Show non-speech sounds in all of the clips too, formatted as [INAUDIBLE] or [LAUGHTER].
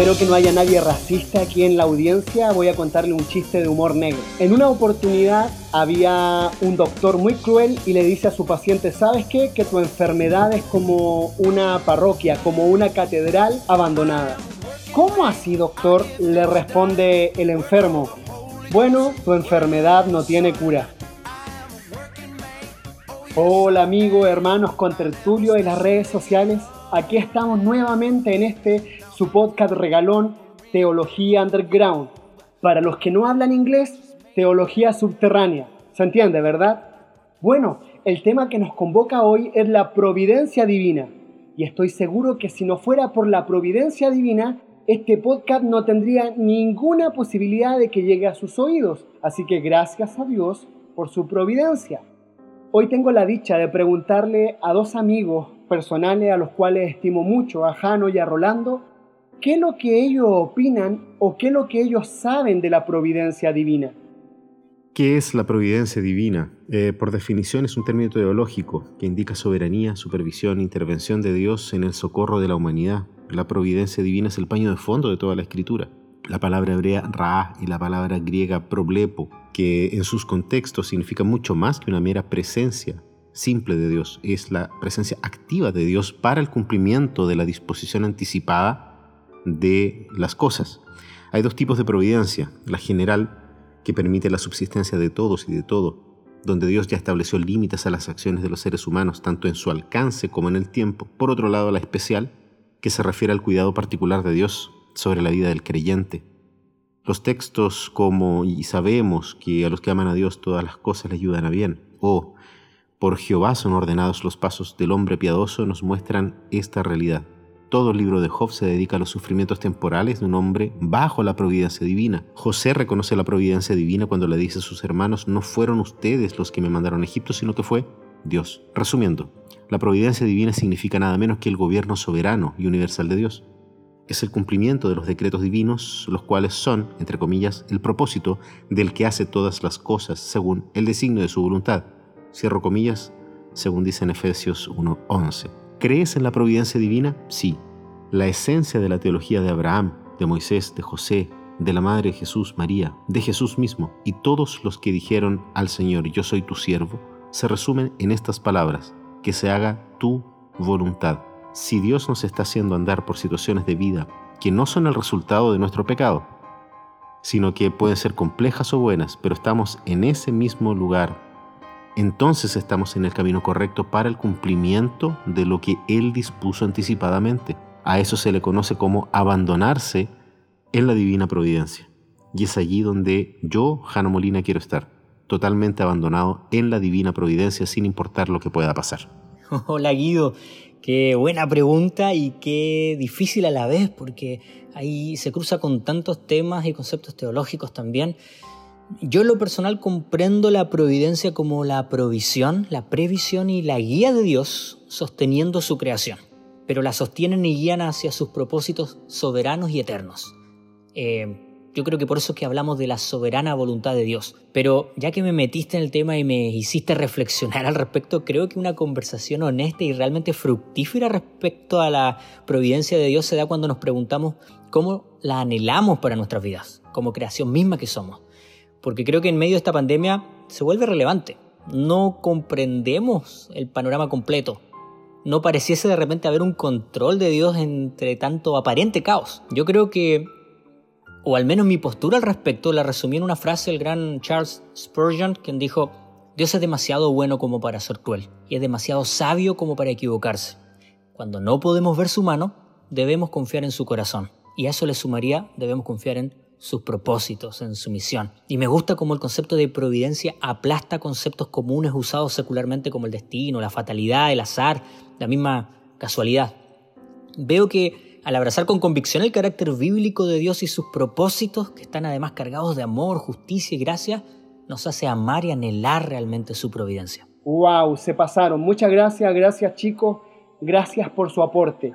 Espero que no haya nadie racista aquí en la audiencia. Voy a contarle un chiste de humor negro. En una oportunidad había un doctor muy cruel y le dice a su paciente, ¿sabes qué? Que tu enfermedad es como una parroquia, como una catedral abandonada. ¿Cómo así, doctor? Le responde el enfermo. Bueno, tu enfermedad no tiene cura. Hola amigos, hermanos con tertulio en las redes sociales. Aquí estamos nuevamente en este su podcast regalón Teología Underground. Para los que no hablan inglés, Teología Subterránea. ¿Se entiende, verdad? Bueno, el tema que nos convoca hoy es la providencia divina. Y estoy seguro que si no fuera por la providencia divina, este podcast no tendría ninguna posibilidad de que llegue a sus oídos. Así que gracias a Dios por su providencia. Hoy tengo la dicha de preguntarle a dos amigos personales a los cuales estimo mucho, a Jano y a Rolando, qué es lo que ellos opinan o qué es lo que ellos saben de la providencia divina. ¿Qué es la providencia divina? Eh, por definición es un término teológico que indica soberanía, supervisión, intervención de Dios en el socorro de la humanidad. La providencia divina es el paño de fondo de toda la escritura. La palabra hebrea ra y la palabra griega problepo, que en sus contextos significa mucho más que una mera presencia simple de Dios, es la presencia activa de Dios para el cumplimiento de la disposición anticipada de las cosas. Hay dos tipos de providencia, la general, que permite la subsistencia de todos y de todo, donde Dios ya estableció límites a las acciones de los seres humanos, tanto en su alcance como en el tiempo. Por otro lado, la especial, que se refiere al cuidado particular de Dios sobre la vida del creyente. Los textos como y sabemos que a los que aman a Dios todas las cosas le ayudan a bien, o por Jehová son ordenados los pasos del hombre piadoso, nos muestran esta realidad. Todo el libro de Job se dedica a los sufrimientos temporales de un hombre bajo la providencia divina. José reconoce la providencia divina cuando le dice a sus hermanos, no fueron ustedes los que me mandaron a Egipto, sino que fue Dios. Resumiendo, la providencia divina significa nada menos que el gobierno soberano y universal de Dios. Es el cumplimiento de los decretos divinos, los cuales son, entre comillas, el propósito del que hace todas las cosas según el designio de su voluntad. Cierro comillas, según dice en Efesios 1.11. ¿Crees en la providencia divina? Sí. La esencia de la teología de Abraham, de Moisés, de José, de la Madre Jesús, María, de Jesús mismo y todos los que dijeron al Señor, yo soy tu siervo, se resumen en estas palabras, que se haga tu voluntad. Si Dios nos está haciendo andar por situaciones de vida que no son el resultado de nuestro pecado, sino que pueden ser complejas o buenas, pero estamos en ese mismo lugar entonces estamos en el camino correcto para el cumplimiento de lo que Él dispuso anticipadamente. A eso se le conoce como abandonarse en la divina providencia. Y es allí donde yo, Jano Molina, quiero estar, totalmente abandonado en la divina providencia sin importar lo que pueda pasar. [LAUGHS] Hola Guido, qué buena pregunta y qué difícil a la vez porque ahí se cruza con tantos temas y conceptos teológicos también. Yo en lo personal comprendo la providencia como la provisión, la previsión y la guía de Dios sosteniendo su creación, pero la sostienen y guían hacia sus propósitos soberanos y eternos. Eh, yo creo que por eso es que hablamos de la soberana voluntad de Dios. Pero ya que me metiste en el tema y me hiciste reflexionar [LAUGHS] al respecto, creo que una conversación honesta y realmente fructífera respecto a la providencia de Dios se da cuando nos preguntamos cómo la anhelamos para nuestras vidas, como creación misma que somos porque creo que en medio de esta pandemia se vuelve relevante. No comprendemos el panorama completo. No pareciese de repente haber un control de Dios entre tanto aparente caos. Yo creo que, o al menos mi postura al respecto, la resumí en una frase del gran Charles Spurgeon, quien dijo, Dios es demasiado bueno como para ser cruel y es demasiado sabio como para equivocarse. Cuando no podemos ver su mano, debemos confiar en su corazón. Y a eso le sumaría, debemos confiar en sus propósitos, en su misión. Y me gusta cómo el concepto de providencia aplasta conceptos comunes usados secularmente como el destino, la fatalidad, el azar, la misma casualidad. Veo que al abrazar con convicción el carácter bíblico de Dios y sus propósitos, que están además cargados de amor, justicia y gracia, nos hace amar y anhelar realmente su providencia. ¡Wow! Se pasaron. Muchas gracias, gracias chicos. Gracias por su aporte.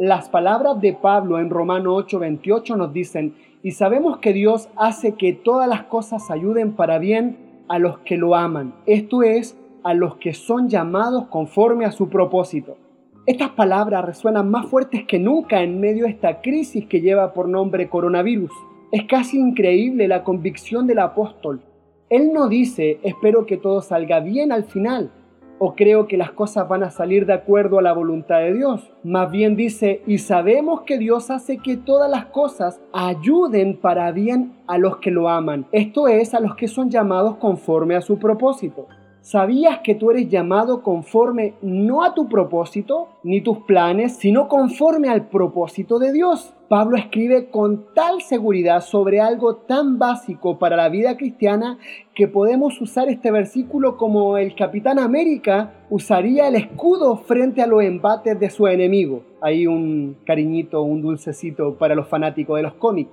Las palabras de Pablo en Romano 8:28 nos dicen, y sabemos que Dios hace que todas las cosas ayuden para bien a los que lo aman, esto es, a los que son llamados conforme a su propósito. Estas palabras resuenan más fuertes que nunca en medio de esta crisis que lleva por nombre coronavirus. Es casi increíble la convicción del apóstol. Él no dice, espero que todo salga bien al final, o creo que las cosas van a salir de acuerdo a la voluntad de Dios. Más bien dice, y sabemos que Dios hace que todas las cosas ayuden para bien a los que lo aman, esto es, a los que son llamados conforme a su propósito. ¿Sabías que tú eres llamado conforme no a tu propósito ni tus planes, sino conforme al propósito de Dios? Pablo escribe con tal seguridad sobre algo tan básico para la vida cristiana que podemos usar este versículo como el Capitán América usaría el escudo frente a los embates de su enemigo. Hay un cariñito, un dulcecito para los fanáticos de los cómics.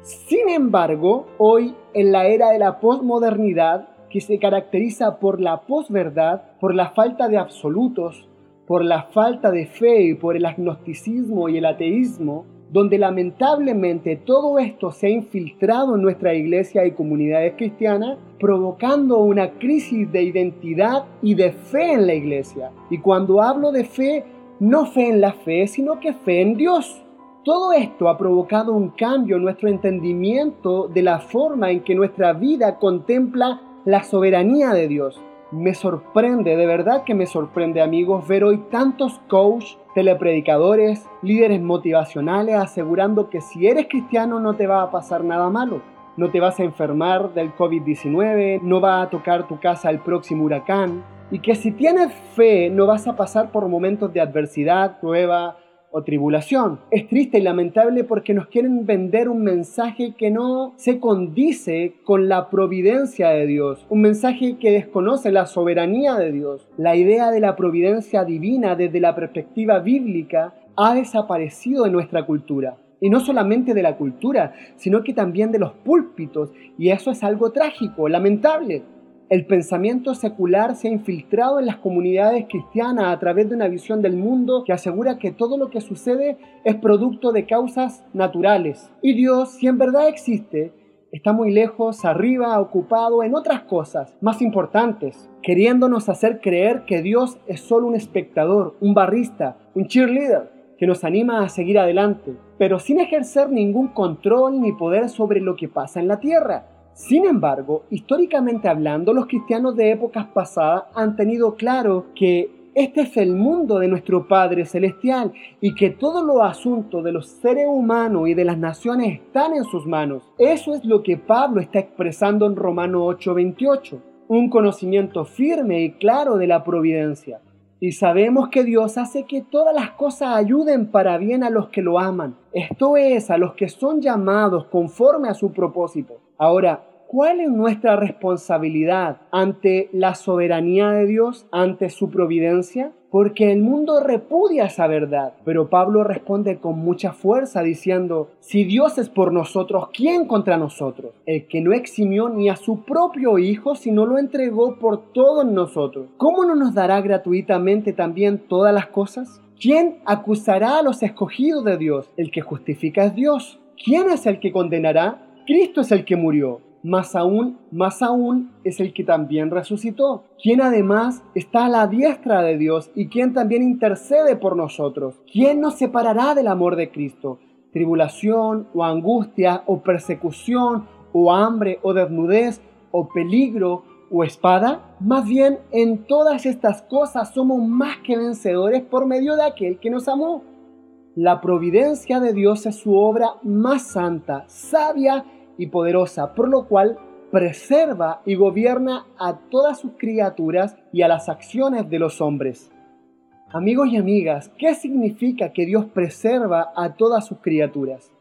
Sin embargo, hoy en la era de la posmodernidad, que se caracteriza por la posverdad, por la falta de absolutos, por la falta de fe y por el agnosticismo y el ateísmo, donde lamentablemente todo esto se ha infiltrado en nuestra iglesia y comunidades cristianas, provocando una crisis de identidad y de fe en la iglesia. Y cuando hablo de fe, no fe en la fe, sino que fe en Dios. Todo esto ha provocado un cambio en nuestro entendimiento de la forma en que nuestra vida contempla la soberanía de Dios. Me sorprende, de verdad que me sorprende amigos, ver hoy tantos coach, telepredicadores, líderes motivacionales asegurando que si eres cristiano no te va a pasar nada malo. No te vas a enfermar del COVID-19, no va a tocar tu casa el próximo huracán, y que si tienes fe no vas a pasar por momentos de adversidad, prueba, o tribulación. Es triste y lamentable porque nos quieren vender un mensaje que no se condice con la providencia de Dios, un mensaje que desconoce la soberanía de Dios. La idea de la providencia divina desde la perspectiva bíblica ha desaparecido de nuestra cultura. Y no solamente de la cultura, sino que también de los púlpitos. Y eso es algo trágico, lamentable. El pensamiento secular se ha infiltrado en las comunidades cristianas a través de una visión del mundo que asegura que todo lo que sucede es producto de causas naturales. Y Dios, si en verdad existe, está muy lejos, arriba, ocupado en otras cosas más importantes, queriéndonos hacer creer que Dios es solo un espectador, un barrista, un cheerleader que nos anima a seguir adelante, pero sin ejercer ningún control ni poder sobre lo que pasa en la tierra. Sin embargo, históricamente hablando, los cristianos de épocas pasadas han tenido claro que este es el mundo de nuestro Padre Celestial y que todos los asuntos de los seres humanos y de las naciones están en sus manos. Eso es lo que Pablo está expresando en Romano 8:28, un conocimiento firme y claro de la providencia. Y sabemos que Dios hace que todas las cosas ayuden para bien a los que lo aman. Esto es, a los que son llamados conforme a su propósito. Ahora, ¿cuál es nuestra responsabilidad ante la soberanía de Dios, ante su providencia? Porque el mundo repudia esa verdad. Pero Pablo responde con mucha fuerza diciendo, si Dios es por nosotros, ¿quién contra nosotros? El que no eximió ni a su propio Hijo, sino lo entregó por todos nosotros. ¿Cómo no nos dará gratuitamente también todas las cosas? ¿Quién acusará a los escogidos de Dios? El que justifica es Dios. ¿Quién es el que condenará? Cristo es el que murió, más aún, más aún es el que también resucitó, quien además está a la diestra de Dios y quien también intercede por nosotros. ¿Quién nos separará del amor de Cristo? Tribulación o angustia o persecución o hambre o desnudez o peligro o espada? Más bien, en todas estas cosas somos más que vencedores por medio de aquel que nos amó. La providencia de Dios es su obra más santa, sabia y poderosa, por lo cual preserva y gobierna a todas sus criaturas y a las acciones de los hombres. Amigos y amigas, ¿qué significa que Dios preserva a todas sus criaturas?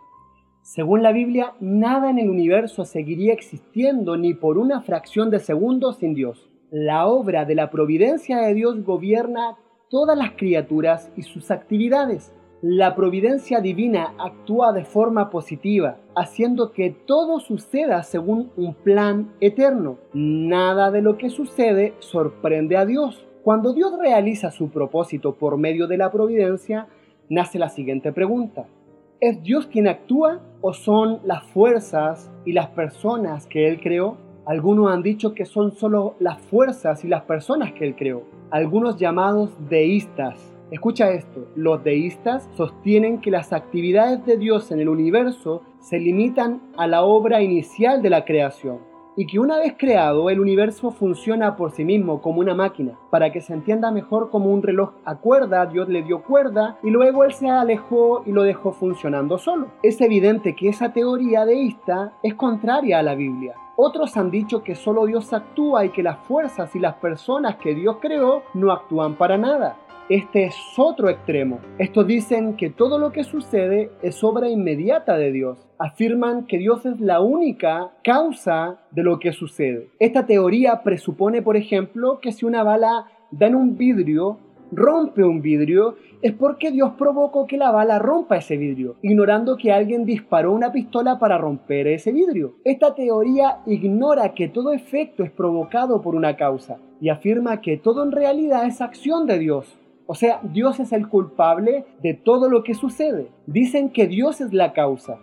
Según la Biblia, nada en el universo seguiría existiendo ni por una fracción de segundo sin Dios. La obra de la providencia de Dios gobierna todas las criaturas y sus actividades. La providencia divina actúa de forma positiva, haciendo que todo suceda según un plan eterno. Nada de lo que sucede sorprende a Dios. Cuando Dios realiza su propósito por medio de la providencia, nace la siguiente pregunta. ¿Es Dios quien actúa o son las fuerzas y las personas que Él creó? Algunos han dicho que son solo las fuerzas y las personas que Él creó. Algunos llamados deístas Escucha esto, los deístas sostienen que las actividades de Dios en el universo se limitan a la obra inicial de la creación y que una vez creado el universo funciona por sí mismo como una máquina. Para que se entienda mejor como un reloj a cuerda, Dios le dio cuerda y luego él se alejó y lo dejó funcionando solo. Es evidente que esa teoría deísta es contraria a la Biblia. Otros han dicho que solo Dios actúa y que las fuerzas y las personas que Dios creó no actúan para nada. Este es otro extremo. Estos dicen que todo lo que sucede es obra inmediata de Dios. Afirman que Dios es la única causa de lo que sucede. Esta teoría presupone, por ejemplo, que si una bala da en un vidrio, rompe un vidrio, es porque Dios provocó que la bala rompa ese vidrio, ignorando que alguien disparó una pistola para romper ese vidrio. Esta teoría ignora que todo efecto es provocado por una causa y afirma que todo en realidad es acción de Dios. O sea, Dios es el culpable de todo lo que sucede. Dicen que Dios es la causa.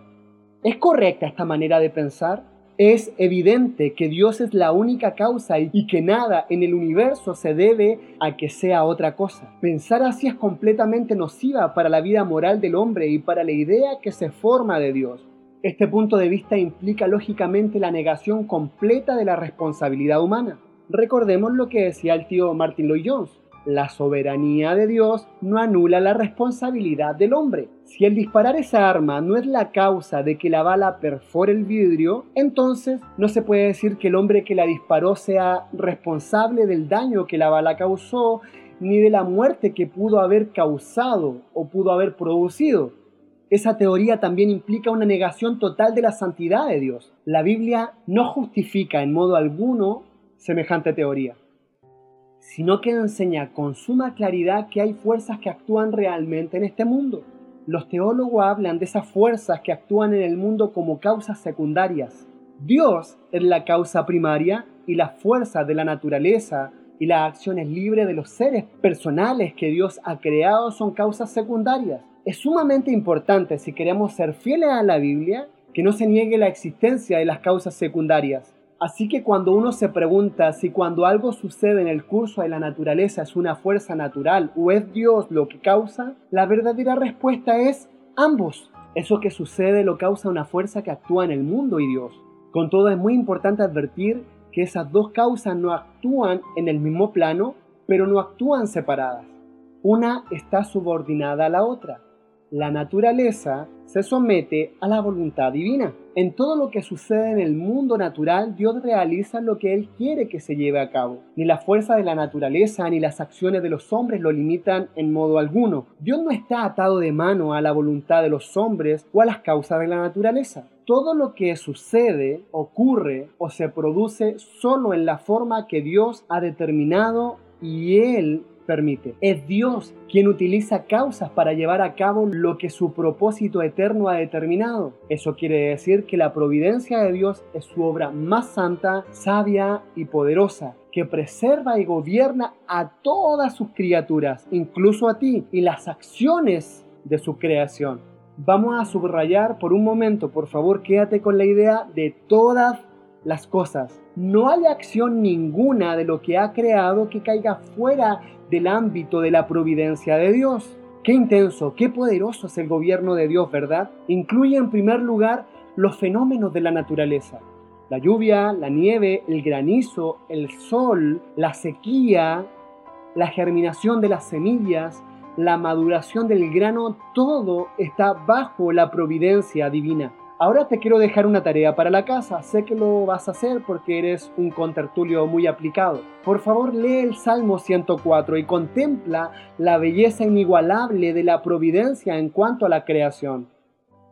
¿Es correcta esta manera de pensar? Es evidente que Dios es la única causa y que nada en el universo se debe a que sea otra cosa. Pensar así es completamente nociva para la vida moral del hombre y para la idea que se forma de Dios. Este punto de vista implica lógicamente la negación completa de la responsabilidad humana. Recordemos lo que decía el tío Martin Lloyd Jones. La soberanía de Dios no anula la responsabilidad del hombre. Si el disparar esa arma no es la causa de que la bala perfore el vidrio, entonces no se puede decir que el hombre que la disparó sea responsable del daño que la bala causó, ni de la muerte que pudo haber causado o pudo haber producido. Esa teoría también implica una negación total de la santidad de Dios. La Biblia no justifica en modo alguno semejante teoría sino que enseña con suma claridad que hay fuerzas que actúan realmente en este mundo. Los teólogos hablan de esas fuerzas que actúan en el mundo como causas secundarias. Dios es la causa primaria y las fuerzas de la naturaleza y las acciones libres de los seres personales que Dios ha creado son causas secundarias. Es sumamente importante si queremos ser fieles a la Biblia que no se niegue la existencia de las causas secundarias. Así que cuando uno se pregunta si cuando algo sucede en el curso de la naturaleza es una fuerza natural o es Dios lo que causa, la verdadera respuesta es ambos. Eso que sucede lo causa una fuerza que actúa en el mundo y Dios. Con todo es muy importante advertir que esas dos causas no actúan en el mismo plano, pero no actúan separadas. Una está subordinada a la otra la naturaleza se somete a la voluntad divina. En todo lo que sucede en el mundo natural, Dios realiza lo que Él quiere que se lleve a cabo. Ni la fuerza de la naturaleza ni las acciones de los hombres lo limitan en modo alguno. Dios no está atado de mano a la voluntad de los hombres o a las causas de la naturaleza. Todo lo que sucede, ocurre o se produce solo en la forma que Dios ha determinado y Él Es Dios quien utiliza causas para llevar a cabo lo que su propósito eterno ha determinado. Eso quiere decir que la providencia de Dios es su obra más santa, sabia y poderosa que preserva y gobierna a todas sus criaturas, incluso a ti, y las acciones de su creación. Vamos a subrayar por un momento, por favor, quédate con la idea de todas las cosas. No hay acción ninguna de lo que ha creado que caiga fuera del ámbito de la providencia de Dios. Qué intenso, qué poderoso es el gobierno de Dios, ¿verdad? Incluye en primer lugar los fenómenos de la naturaleza. La lluvia, la nieve, el granizo, el sol, la sequía, la germinación de las semillas, la maduración del grano, todo está bajo la providencia divina. Ahora te quiero dejar una tarea para la casa. Sé que lo vas a hacer porque eres un contertulio muy aplicado. Por favor, lee el Salmo 104 y contempla la belleza inigualable de la providencia en cuanto a la creación.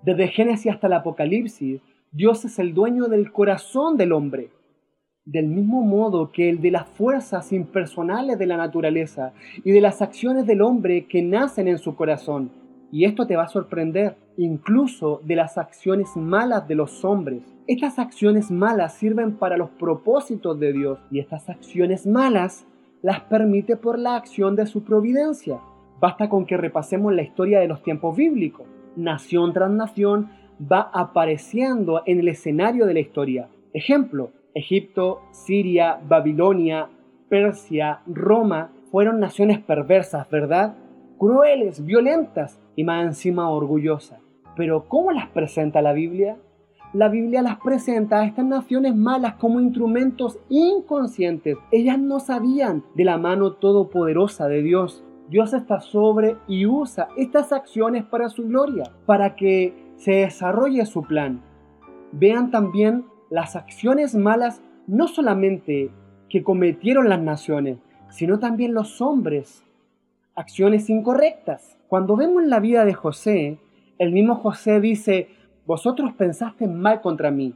Desde Génesis hasta el Apocalipsis, Dios es el dueño del corazón del hombre, del mismo modo que el de las fuerzas impersonales de la naturaleza y de las acciones del hombre que nacen en su corazón. Y esto te va a sorprender, incluso de las acciones malas de los hombres. Estas acciones malas sirven para los propósitos de Dios y estas acciones malas las permite por la acción de su providencia. Basta con que repasemos la historia de los tiempos bíblicos. Nación tras nación va apareciendo en el escenario de la historia. Ejemplo, Egipto, Siria, Babilonia, Persia, Roma fueron naciones perversas, ¿verdad? crueles, violentas y más encima orgullosas. Pero ¿cómo las presenta la Biblia? La Biblia las presenta a estas naciones malas como instrumentos inconscientes. Ellas no sabían de la mano todopoderosa de Dios. Dios está sobre y usa estas acciones para su gloria, para que se desarrolle su plan. Vean también las acciones malas no solamente que cometieron las naciones, sino también los hombres. Acciones incorrectas. Cuando vemos la vida de José, el mismo José dice, vosotros pensaste mal contra mí,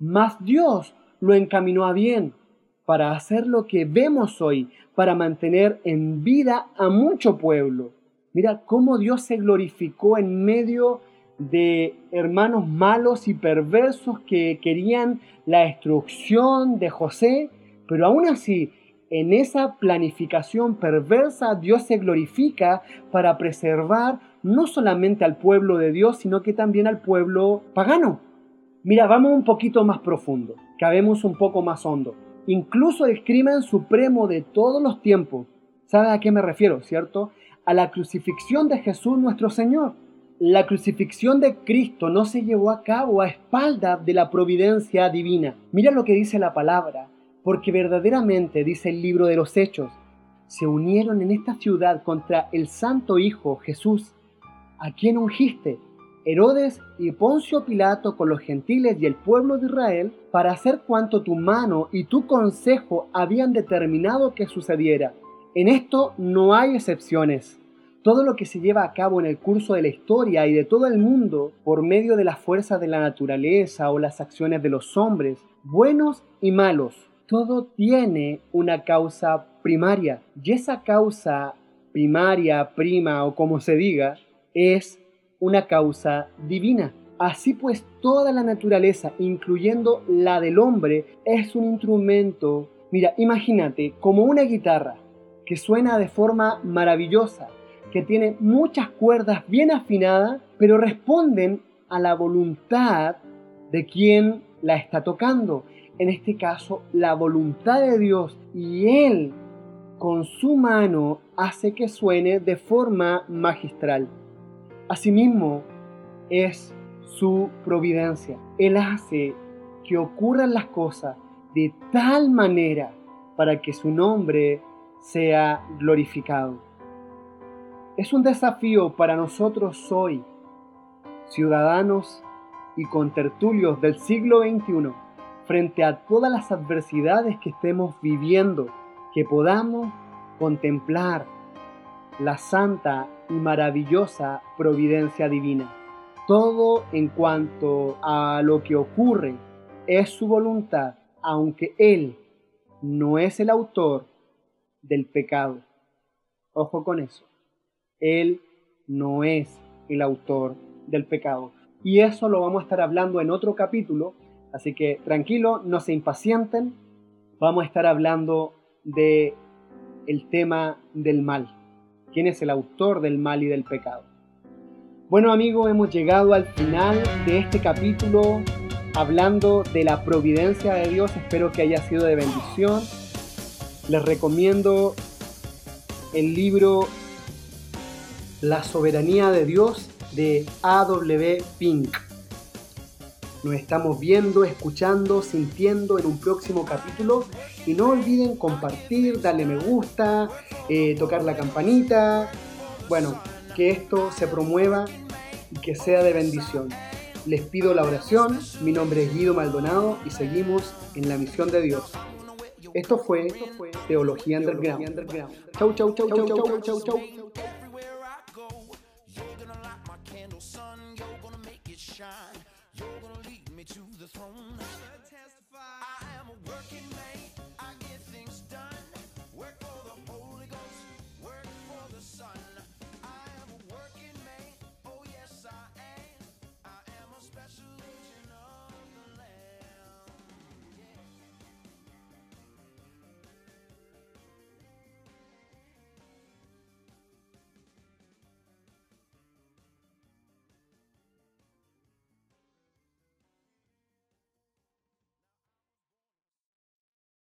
mas Dios lo encaminó a bien para hacer lo que vemos hoy, para mantener en vida a mucho pueblo. Mira cómo Dios se glorificó en medio de hermanos malos y perversos que querían la destrucción de José, pero aún así, en esa planificación perversa, Dios se glorifica para preservar no solamente al pueblo de Dios, sino que también al pueblo pagano. Mira, vamos un poquito más profundo, cabemos un poco más hondo. Incluso el crimen supremo de todos los tiempos, ¿sabe a qué me refiero, cierto? A la crucifixión de Jesús nuestro Señor. La crucifixión de Cristo no se llevó a cabo a espalda de la providencia divina. Mira lo que dice la palabra, porque verdaderamente, dice el libro de los Hechos, se unieron en esta ciudad contra el Santo Hijo Jesús ¿A quién ungiste? Herodes y Poncio Pilato con los gentiles y el pueblo de Israel para hacer cuanto tu mano y tu consejo habían determinado que sucediera. En esto no hay excepciones. Todo lo que se lleva a cabo en el curso de la historia y de todo el mundo por medio de las fuerzas de la naturaleza o las acciones de los hombres, buenos y malos, todo tiene una causa primaria. Y esa causa primaria, prima o como se diga, es una causa divina. Así pues, toda la naturaleza, incluyendo la del hombre, es un instrumento, mira, imagínate, como una guitarra que suena de forma maravillosa, que tiene muchas cuerdas bien afinadas, pero responden a la voluntad de quien la está tocando. En este caso, la voluntad de Dios. Y Él, con su mano, hace que suene de forma magistral. Asimismo, es su providencia. Él hace que ocurran las cosas de tal manera para que su nombre sea glorificado. Es un desafío para nosotros hoy, ciudadanos y contertulios del siglo XXI, frente a todas las adversidades que estemos viviendo, que podamos contemplar la santa y maravillosa providencia divina. Todo en cuanto a lo que ocurre es su voluntad, aunque Él no es el autor del pecado. Ojo con eso. Él no es el autor del pecado. Y eso lo vamos a estar hablando en otro capítulo. Así que tranquilo, no se impacienten. Vamos a estar hablando de el tema del mal quién es el autor del mal y del pecado. Bueno amigos, hemos llegado al final de este capítulo hablando de la providencia de Dios. Espero que haya sido de bendición. Les recomiendo el libro La soberanía de Dios de A.W. Pink. Nos estamos viendo, escuchando, sintiendo en un próximo capítulo. Y no olviden compartir, darle me gusta, eh, tocar la campanita, bueno, que esto se promueva y que sea de bendición. Les pido la oración, mi nombre es Guido Maldonado y seguimos en la misión de Dios. Esto fue Teología Underground. Chau, chau, chau, chau, chau, chau, chau.